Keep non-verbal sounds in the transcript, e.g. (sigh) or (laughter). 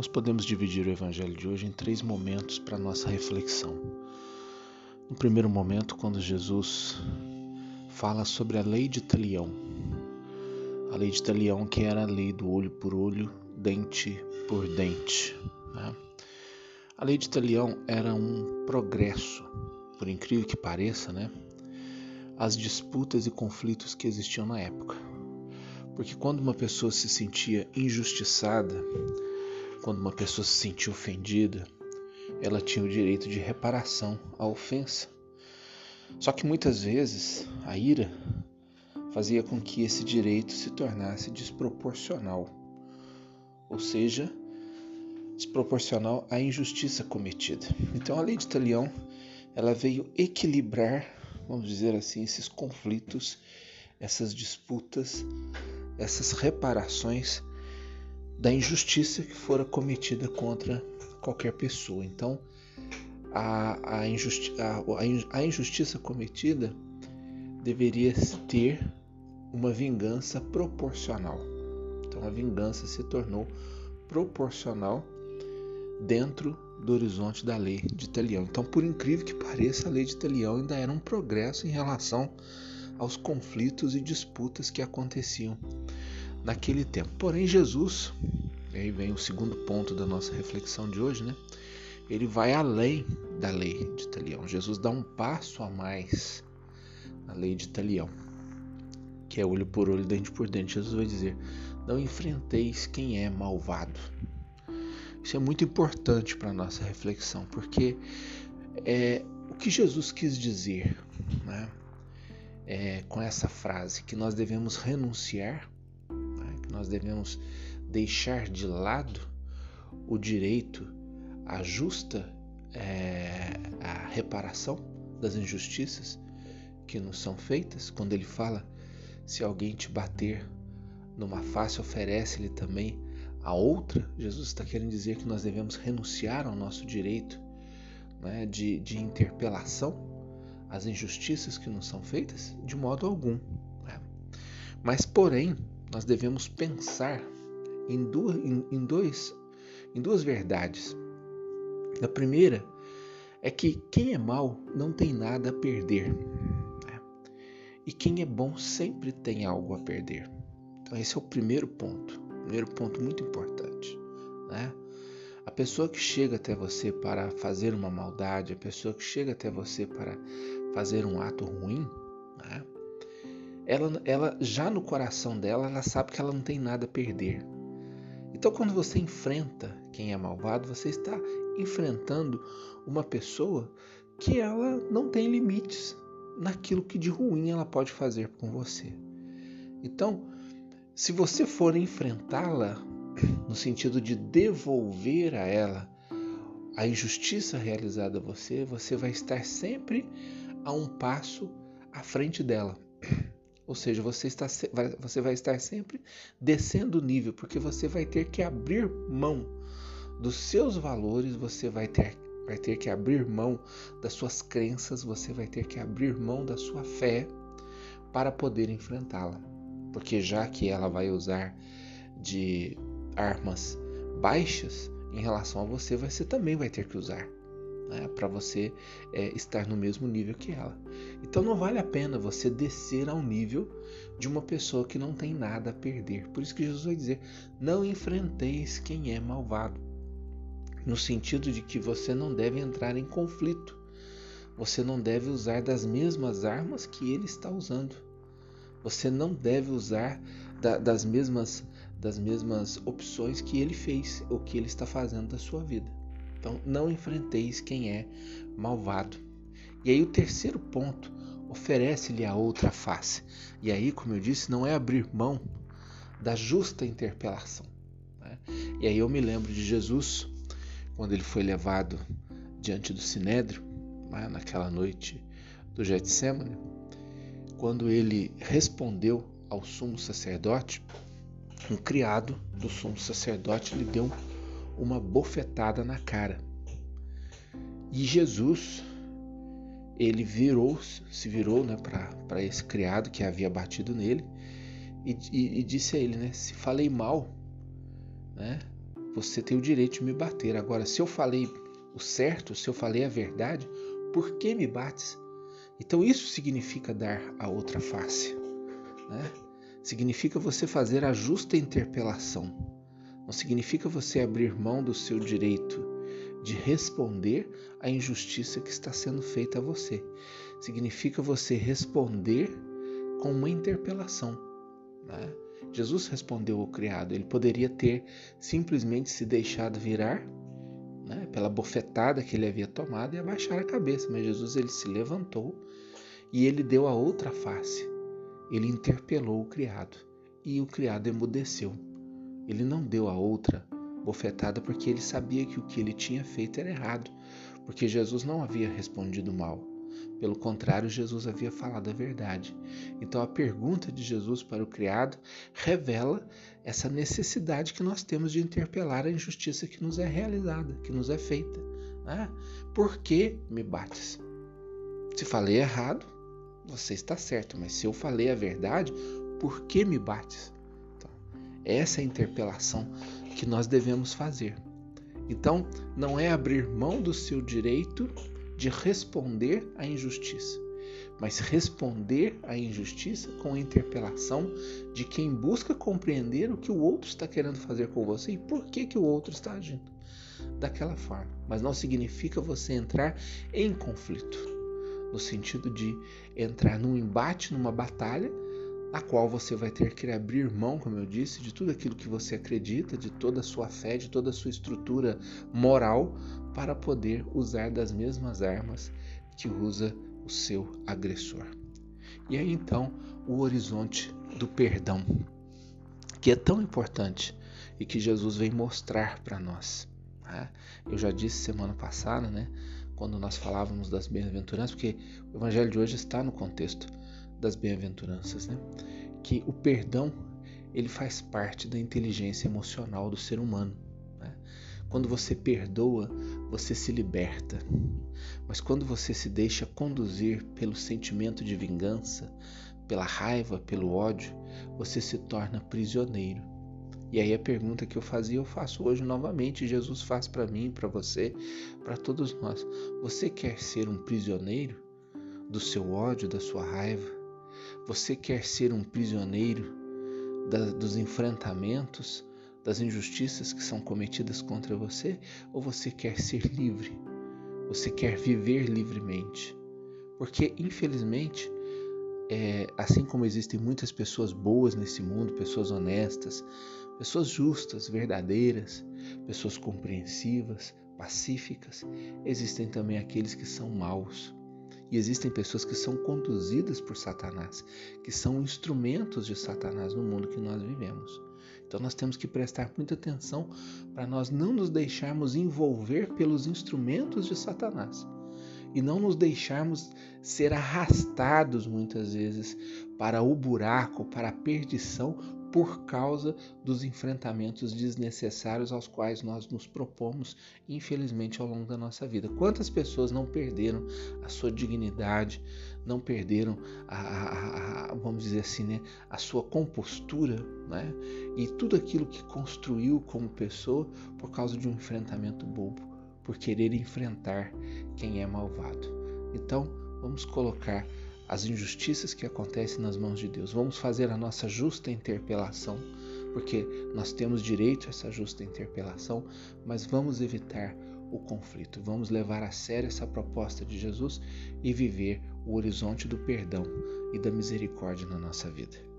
nós podemos dividir o Evangelho de hoje em três momentos para nossa reflexão. No primeiro momento, quando Jesus fala sobre a lei de Talião, a lei de Talião que era a lei do olho por olho, dente por dente. Né? A lei de Talião era um progresso, por incrível que pareça, né? As disputas e conflitos que existiam na época. Porque quando uma pessoa se sentia injustiçada, quando uma pessoa se sentia ofendida, ela tinha o direito de reparação à ofensa. Só que muitas vezes a ira fazia com que esse direito se tornasse desproporcional, ou seja, desproporcional à injustiça cometida. Então a lei de Talião ela veio equilibrar, vamos dizer assim, esses conflitos, essas disputas, essas reparações da injustiça que fora cometida contra qualquer pessoa. Então, a, a, injusti a, a injustiça cometida deveria ter uma vingança proporcional. Então, a vingança se tornou proporcional dentro do horizonte da lei de Italião. Então, por incrível que pareça, a lei de Italião ainda era um progresso em relação aos conflitos e disputas que aconteciam naquele tempo. Porém, Jesus, e aí vem o segundo ponto da nossa reflexão de hoje, né? Ele vai além da lei de Italião. Jesus dá um passo a mais na lei de Italião, que é olho por olho, dente por dente. Jesus vai dizer: Não enfrenteis quem é malvado. Isso é muito importante para a nossa reflexão, porque é, o que Jesus quis dizer né, é, com essa frase, que nós devemos renunciar nós devemos deixar de lado o direito à justa é, à reparação das injustiças que nos são feitas. Quando ele fala, se alguém te bater numa face, oferece-lhe também a outra. Jesus está querendo dizer que nós devemos renunciar ao nosso direito né, de, de interpelação às injustiças que nos são feitas? De modo algum. Né? Mas, porém, nós devemos pensar em duas, em, em dois, em duas verdades. A primeira é que quem é mal não tem nada a perder. Né? E quem é bom sempre tem algo a perder. Então, esse é o primeiro ponto. Primeiro ponto muito importante. Né? A pessoa que chega até você para fazer uma maldade, a pessoa que chega até você para fazer um ato ruim, né? Ela, ela já no coração dela, ela sabe que ela não tem nada a perder. Então, quando você enfrenta quem é malvado, você está enfrentando uma pessoa que ela não tem limites naquilo que de ruim ela pode fazer com você. Então, se você for enfrentá-la (clears throat) no sentido de devolver a ela a injustiça realizada a você, você vai estar sempre a um passo à frente dela. Ou seja, você, está, você vai estar sempre descendo o nível, porque você vai ter que abrir mão dos seus valores, você vai ter, vai ter que abrir mão das suas crenças, você vai ter que abrir mão da sua fé para poder enfrentá-la. Porque já que ela vai usar de armas baixas em relação a você, você também vai ter que usar né, para você é, estar no mesmo nível que ela. Então não vale a pena você descer ao nível de uma pessoa que não tem nada a perder. Por isso que Jesus vai dizer: não enfrenteis quem é malvado, no sentido de que você não deve entrar em conflito. Você não deve usar das mesmas armas que ele está usando. Você não deve usar da, das mesmas das mesmas opções que ele fez ou que ele está fazendo da sua vida. Então, não enfrenteis quem é malvado. E aí, o terceiro ponto, oferece-lhe a outra face. E aí, como eu disse, não é abrir mão da justa interpelação. Né? E aí, eu me lembro de Jesus, quando ele foi levado diante do sinédrio, né? naquela noite do Getsemane, quando ele respondeu ao sumo sacerdote, um criado do sumo sacerdote lhe deu um uma bofetada na cara. E Jesus, ele virou, se virou né, para esse criado que havia batido nele e, e, e, disse a ele, né, se falei mal, né, você tem o direito de me bater. Agora, se eu falei o certo, se eu falei a verdade, por que me bates? Então, isso significa dar a outra face. Né? Significa você fazer a justa interpelação. Não significa você abrir mão do seu direito de responder à injustiça que está sendo feita a você. Significa você responder com uma interpelação. Né? Jesus respondeu ao criado. Ele poderia ter simplesmente se deixado virar né, pela bofetada que ele havia tomado e abaixar a cabeça, mas Jesus ele se levantou e ele deu a outra face. Ele interpelou o criado e o criado emudeceu. Ele não deu a outra bofetada porque ele sabia que o que ele tinha feito era errado, porque Jesus não havia respondido mal. Pelo contrário, Jesus havia falado a verdade. Então, a pergunta de Jesus para o criado revela essa necessidade que nós temos de interpelar a injustiça que nos é realizada, que nos é feita. Né? Por que me bates? Se falei errado, você está certo, mas se eu falei a verdade, por que me bates? Essa é a interpelação que nós devemos fazer. Então, não é abrir mão do seu direito de responder à injustiça, mas responder à injustiça com a interpelação de quem busca compreender o que o outro está querendo fazer com você e por que, que o outro está agindo daquela forma. Mas não significa você entrar em conflito, no sentido de entrar num embate, numa batalha, na qual você vai ter que abrir mão, como eu disse, de tudo aquilo que você acredita, de toda a sua fé, de toda a sua estrutura moral, para poder usar das mesmas armas que usa o seu agressor. E aí então o horizonte do perdão, que é tão importante e que Jesus vem mostrar para nós. Né? Eu já disse semana passada, né, quando nós falávamos das bem-aventuranças, porque o evangelho de hoje está no contexto das bem-aventuranças, né? que o perdão ele faz parte da inteligência emocional do ser humano. Né? Quando você perdoa, você se liberta. Mas quando você se deixa conduzir pelo sentimento de vingança, pela raiva, pelo ódio, você se torna prisioneiro. E aí a pergunta que eu fazia, eu faço hoje novamente, Jesus faz para mim, para você, para todos nós. Você quer ser um prisioneiro do seu ódio, da sua raiva? Você quer ser um prisioneiro da, dos enfrentamentos, das injustiças que são cometidas contra você? Ou você quer ser livre? Você quer viver livremente? Porque, infelizmente, é, assim como existem muitas pessoas boas nesse mundo, pessoas honestas, pessoas justas, verdadeiras, pessoas compreensivas, pacíficas, existem também aqueles que são maus, e existem pessoas que são conduzidas por Satanás, que são instrumentos de Satanás no mundo que nós vivemos. Então nós temos que prestar muita atenção para nós não nos deixarmos envolver pelos instrumentos de Satanás e não nos deixarmos ser arrastados muitas vezes para o buraco, para a perdição por causa dos enfrentamentos desnecessários aos quais nós nos propomos, infelizmente, ao longo da nossa vida. Quantas pessoas não perderam a sua dignidade, não perderam a, a, a vamos dizer assim, né, a sua compostura, né, e tudo aquilo que construiu como pessoa por causa de um enfrentamento bobo, por querer enfrentar quem é malvado. Então, vamos colocar as injustiças que acontecem nas mãos de Deus. Vamos fazer a nossa justa interpelação, porque nós temos direito a essa justa interpelação, mas vamos evitar o conflito. Vamos levar a sério essa proposta de Jesus e viver o horizonte do perdão e da misericórdia na nossa vida.